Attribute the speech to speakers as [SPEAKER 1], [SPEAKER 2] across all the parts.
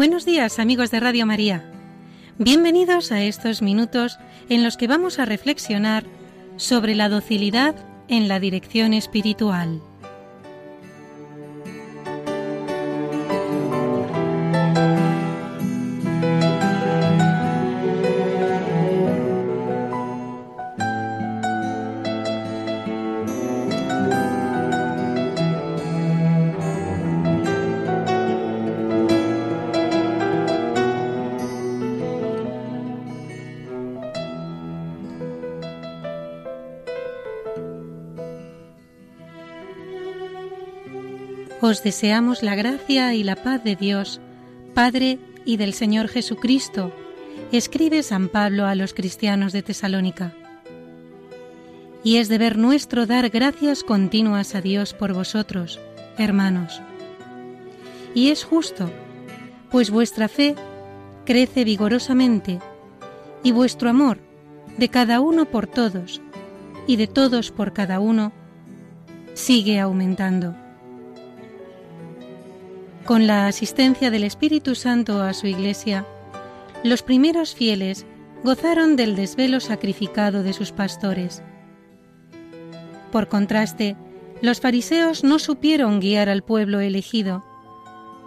[SPEAKER 1] Buenos días amigos de Radio María. Bienvenidos a estos minutos en los que vamos a reflexionar sobre la docilidad en la dirección espiritual. Os deseamos la gracia y la paz de Dios, Padre y del Señor Jesucristo, escribe San Pablo a los cristianos de Tesalónica. Y es deber nuestro dar gracias continuas a Dios por vosotros, hermanos. Y es justo, pues vuestra fe crece vigorosamente y vuestro amor de cada uno por todos y de todos por cada uno sigue aumentando con la asistencia del Espíritu Santo a su Iglesia, los primeros fieles gozaron del desvelo sacrificado de sus pastores. Por contraste, los fariseos no supieron guiar al pueblo elegido,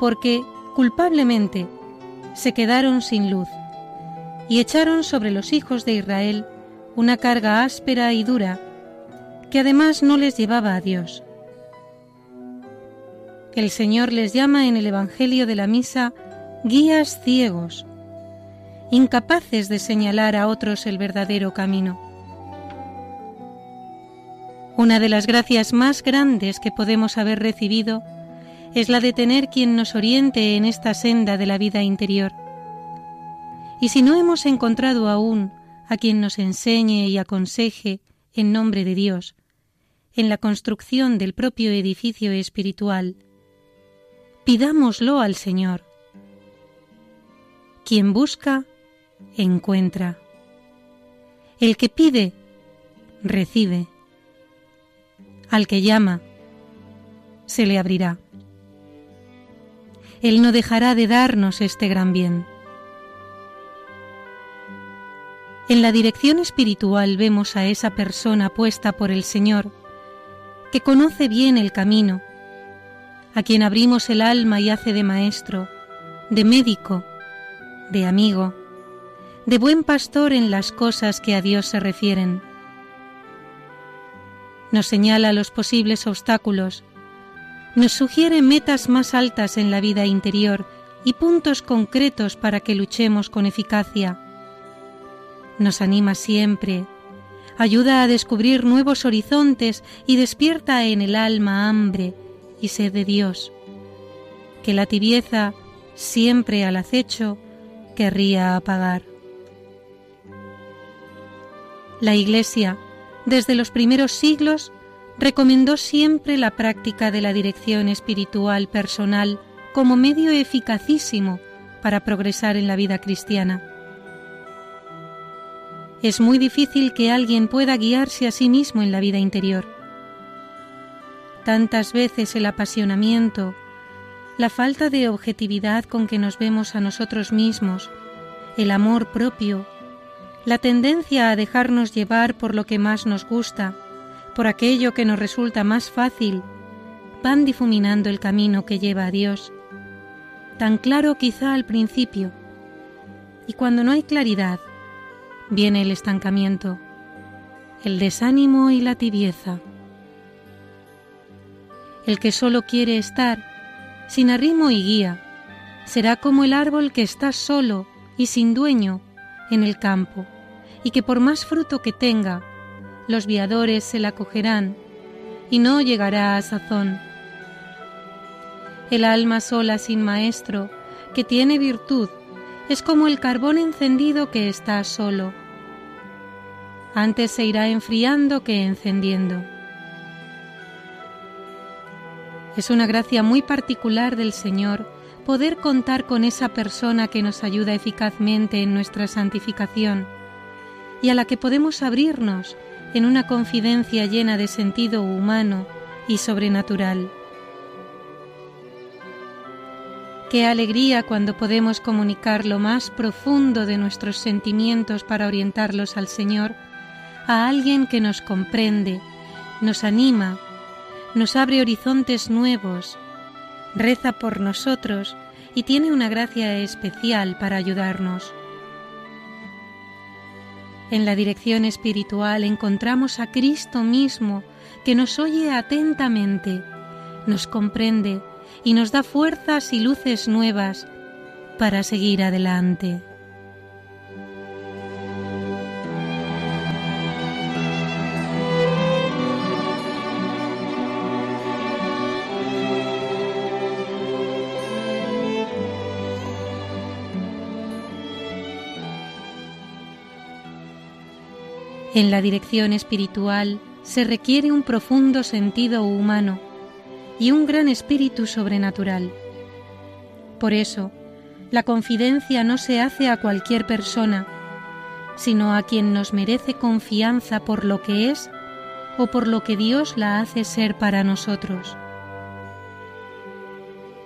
[SPEAKER 1] porque, culpablemente, se quedaron sin luz y echaron sobre los hijos de Israel una carga áspera y dura, que además no les llevaba a Dios. El Señor les llama en el Evangelio de la Misa guías ciegos, incapaces de señalar a otros el verdadero camino. Una de las gracias más grandes que podemos haber recibido es la de tener quien nos oriente en esta senda de la vida interior. Y si no hemos encontrado aún a quien nos enseñe y aconseje en nombre de Dios, en la construcción del propio edificio espiritual, pidámoslo al Señor. Quien busca, encuentra. El que pide, recibe. Al que llama, se le abrirá. Él no dejará de darnos este gran bien. En la dirección espiritual vemos a esa persona puesta por el Señor, que conoce bien el camino, a quien abrimos el alma y hace de maestro, de médico, de amigo, de buen pastor en las cosas que a Dios se refieren. Nos señala los posibles obstáculos, nos sugiere metas más altas en la vida interior y puntos concretos para que luchemos con eficacia. Nos anima siempre, ayuda a descubrir nuevos horizontes y despierta en el alma hambre, y sed de Dios, que la tibieza, siempre al acecho, querría apagar. La Iglesia, desde los primeros siglos, recomendó siempre la práctica de la dirección espiritual personal como medio eficacísimo para progresar en la vida cristiana. Es muy difícil que alguien pueda guiarse a sí mismo en la vida interior. Tantas veces el apasionamiento, la falta de objetividad con que nos vemos a nosotros mismos, el amor propio, la tendencia a dejarnos llevar por lo que más nos gusta, por aquello que nos resulta más fácil, van difuminando el camino que lleva a Dios, tan claro quizá al principio, y cuando no hay claridad, viene el estancamiento, el desánimo y la tibieza el que solo quiere estar, sin arrimo y guía, será como el árbol que está solo y sin dueño en el campo, y que por más fruto que tenga, los viadores se la cogerán, y no llegará a sazón. El alma sola sin maestro, que tiene virtud, es como el carbón encendido que está solo. Antes se irá enfriando que encendiendo. Es una gracia muy particular del Señor poder contar con esa persona que nos ayuda eficazmente en nuestra santificación y a la que podemos abrirnos en una confidencia llena de sentido humano y sobrenatural. Qué alegría cuando podemos comunicar lo más profundo de nuestros sentimientos para orientarlos al Señor a alguien que nos comprende, nos anima, nos abre horizontes nuevos, reza por nosotros y tiene una gracia especial para ayudarnos. En la dirección espiritual encontramos a Cristo mismo que nos oye atentamente, nos comprende, y nos da fuerzas y luces nuevas para seguir adelante. En la dirección espiritual se requiere un profundo sentido humano y un gran espíritu sobrenatural. Por eso, la confidencia no se hace a cualquier persona, sino a quien nos merece confianza por lo que es o por lo que Dios la hace ser para nosotros.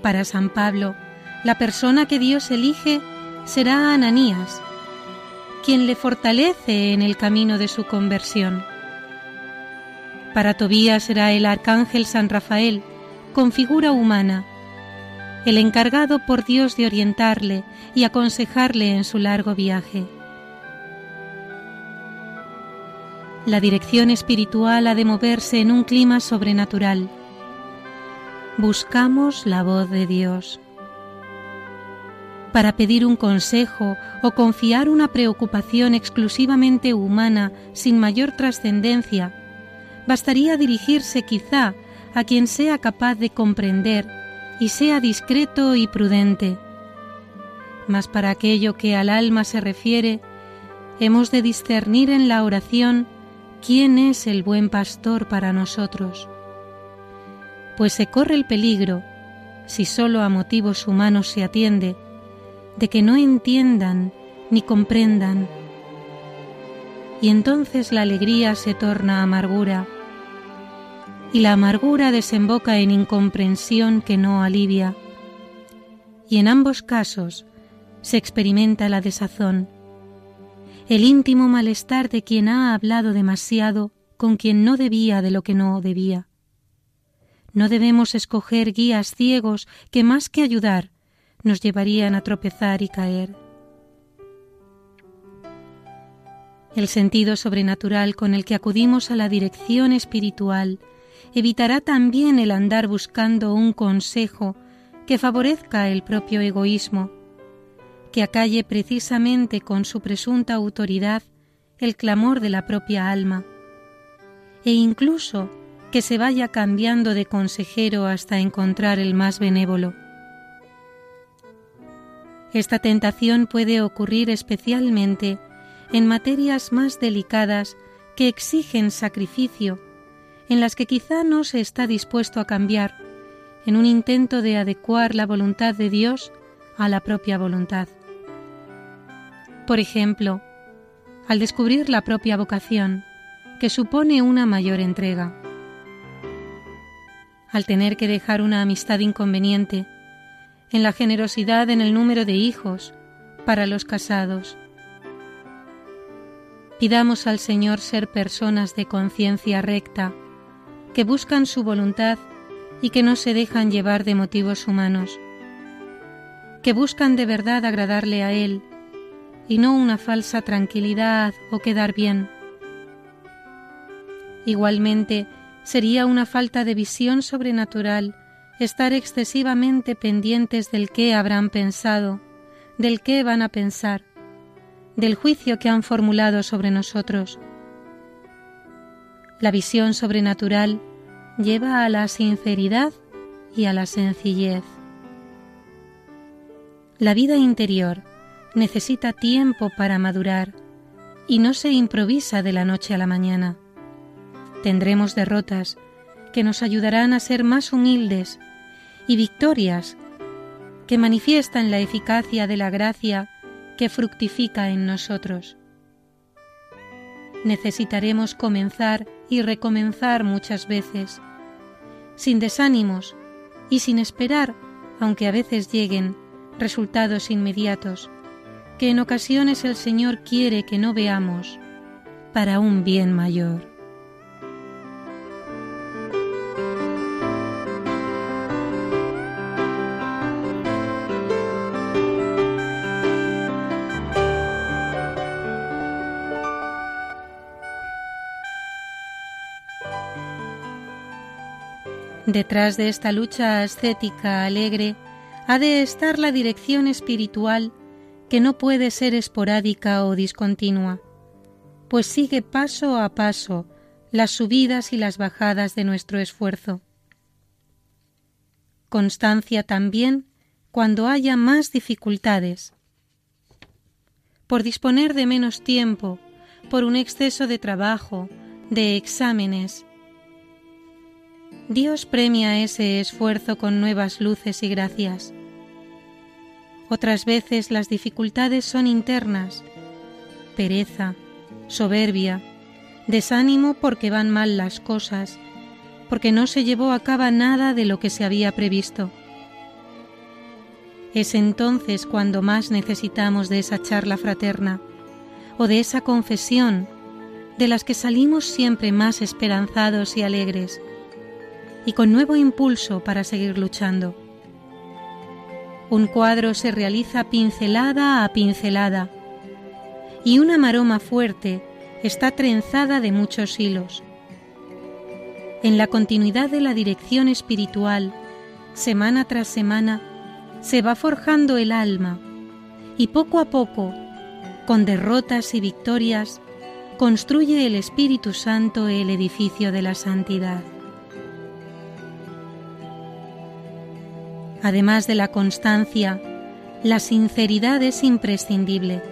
[SPEAKER 1] Para San Pablo, la persona que Dios elige será Ananías, quien le fortalece en el camino de su conversión. Para Tobías será el arcángel San Rafael, con figura humana, el encargado por Dios de orientarle y aconsejarle en su largo viaje. La dirección espiritual ha de moverse en un clima sobrenatural. Buscamos la voz de Dios. Para pedir un consejo o confiar una preocupación exclusivamente humana sin mayor trascendencia, bastaría dirigirse quizá a quien sea capaz de comprender y sea discreto y prudente. Mas para aquello que al alma se refiere, hemos de discernir en la oración quién es el buen pastor para nosotros. Pues se corre el peligro, si sólo a motivos humanos se atiende, de que no entiendan ni comprendan. Y entonces la alegría se torna amargura y la amargura desemboca en incomprensión que no alivia. Y en ambos casos se experimenta la desazón, el íntimo malestar de quien ha hablado demasiado con quien no debía de lo que no debía. No debemos escoger guías ciegos que más que ayudar nos llevarían a tropezar y caer. El sentido sobrenatural con el que acudimos a la dirección espiritual evitará también el andar buscando un consejo que favorezca el propio egoísmo, que acalle precisamente con su presunta autoridad el clamor de la propia alma, e incluso que se vaya cambiando de consejero hasta encontrar el más benévolo. Esta tentación puede ocurrir especialmente en materias más delicadas que exigen sacrificio en las que quizá no se está dispuesto a cambiar, en un intento de adecuar la voluntad de Dios a la propia voluntad. Por ejemplo, al descubrir la propia vocación, que supone una mayor entrega. Al tener que dejar una amistad inconveniente, en la generosidad en el número de hijos para los casados. Pidamos al Señor ser personas de conciencia recta, que buscan su voluntad y que no se dejan llevar de motivos humanos, que buscan de verdad agradarle a Él y no una falsa tranquilidad o quedar bien. Igualmente, sería una falta de visión sobrenatural estar excesivamente pendientes del qué habrán pensado, del qué van a pensar, del juicio que han formulado sobre nosotros la visión sobrenatural lleva a la sinceridad y a la sencillez. La vida interior necesita tiempo para madurar y no se improvisa de la noche a la mañana. Tendremos derrotas que nos ayudarán a ser más humildes y victorias que manifiestan la eficacia de la gracia que fructifica en nosotros. Necesitaremos comenzar y recomenzar muchas veces, sin desánimos y sin esperar aunque a veces lleguen resultados inmediatos, que en ocasiones el Señor quiere que no veamos para un bien mayor. Detrás de esta lucha ascética alegre ha de estar la dirección espiritual que no puede ser esporádica o discontinua, pues sigue paso a paso las subidas y las bajadas de nuestro esfuerzo. Constancia también cuando haya más dificultades. Por disponer de menos tiempo, por un exceso de trabajo, de exámenes, Dios premia ese esfuerzo con nuevas luces y gracias. Otras veces las dificultades son internas, pereza, soberbia, desánimo porque van mal las cosas, porque no se llevó a cabo nada de lo que se había previsto. Es entonces cuando más necesitamos de esa charla fraterna o de esa confesión de las que salimos siempre más esperanzados y alegres y con nuevo impulso para seguir luchando. Un cuadro se realiza pincelada a pincelada y una maroma fuerte está trenzada de muchos hilos. En la continuidad de la dirección espiritual, semana tras semana, se va forjando el alma y poco a poco, con derrotas y victorias, construye el Espíritu Santo el edificio de la santidad. Además de la constancia, la sinceridad es imprescindible.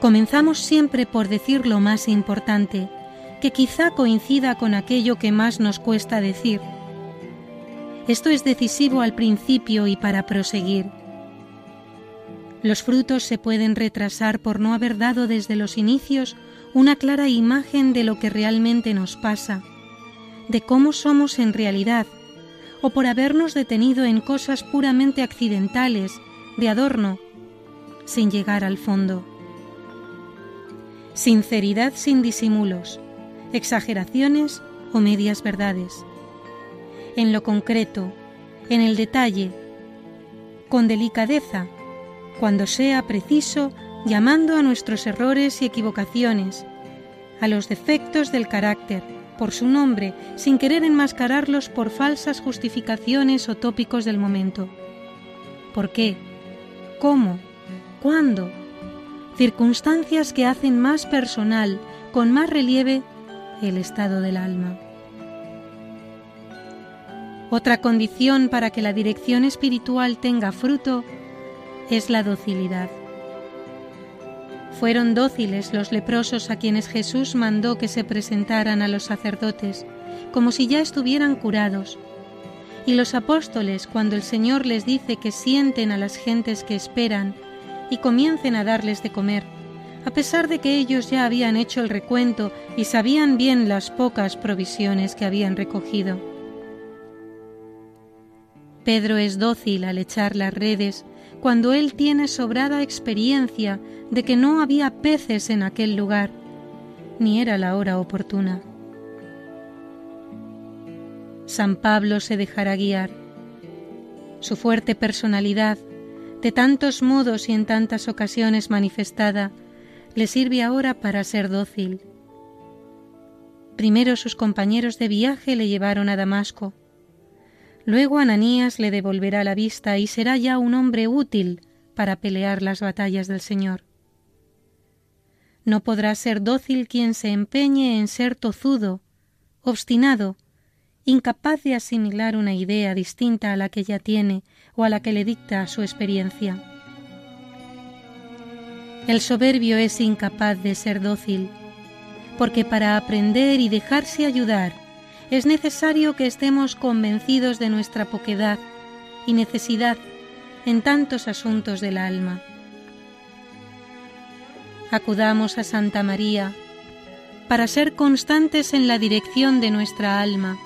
[SPEAKER 1] Comenzamos siempre por decir lo más importante, que quizá coincida con aquello que más nos cuesta decir. Esto es decisivo al principio y para proseguir. Los frutos se pueden retrasar por no haber dado desde los inicios una clara imagen de lo que realmente nos pasa, de cómo somos en realidad o por habernos detenido en cosas puramente accidentales, de adorno, sin llegar al fondo. Sinceridad sin disimulos, exageraciones o medias verdades. En lo concreto, en el detalle, con delicadeza, cuando sea preciso, llamando a nuestros errores y equivocaciones, a los defectos del carácter, por su nombre sin querer enmascararlos por falsas justificaciones o tópicos del momento. ¿Por qué? ¿Cómo? ¿Cuándo? Circunstancias que hacen más personal, con más relieve, el estado del alma. Otra condición para que la dirección espiritual tenga fruto es la docilidad. Fueron dóciles los leprosos a quienes Jesús mandó que se presentaran a los sacerdotes, como si ya estuvieran curados. Y los apóstoles, cuando el Señor les dice que sienten a las gentes que esperan y comiencen a darles de comer, a pesar de que ellos ya habían hecho el recuento y sabían bien las pocas provisiones que habían recogido. Pedro es dócil al echar las redes cuando él tiene sobrada experiencia de que no había peces en aquel lugar, ni era la hora oportuna. San Pablo se dejará guiar. Su fuerte personalidad, de tantos modos y en tantas ocasiones manifestada, le sirve ahora para ser dócil. Primero sus compañeros de viaje le llevaron a Damasco, Luego Ananías le devolverá la vista y será ya un hombre útil para pelear las batallas del Señor. No podrá ser dócil quien se empeñe en ser tozudo, obstinado, incapaz de asimilar una idea distinta a la que ya tiene o a la que le dicta su experiencia. El soberbio es incapaz de ser dócil, porque para aprender y dejarse ayudar es necesario que estemos convencidos de nuestra poquedad y necesidad en tantos asuntos del alma. Acudamos a Santa María para ser constantes en la dirección de nuestra alma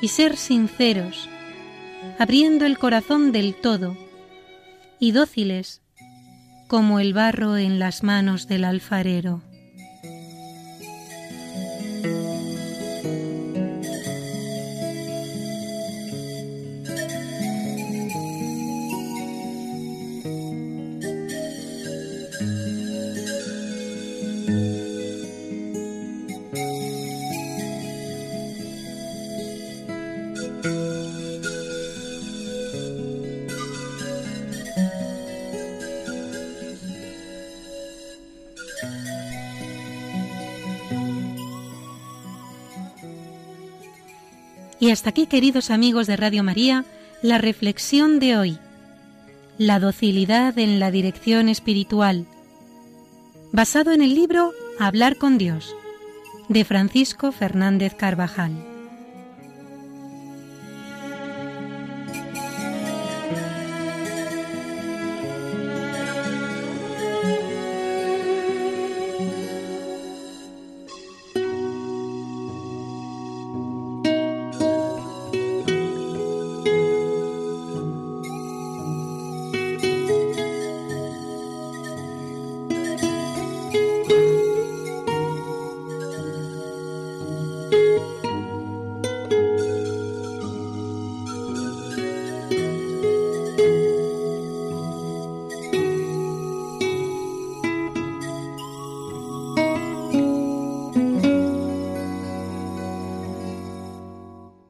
[SPEAKER 1] y ser sinceros abriendo el corazón del todo, y dóciles como el barro en las manos del alfarero. Y hasta aquí, queridos amigos de Radio María, la reflexión de hoy. La docilidad en la dirección espiritual. Basado en el libro Hablar con Dios, de Francisco Fernández Carvajal.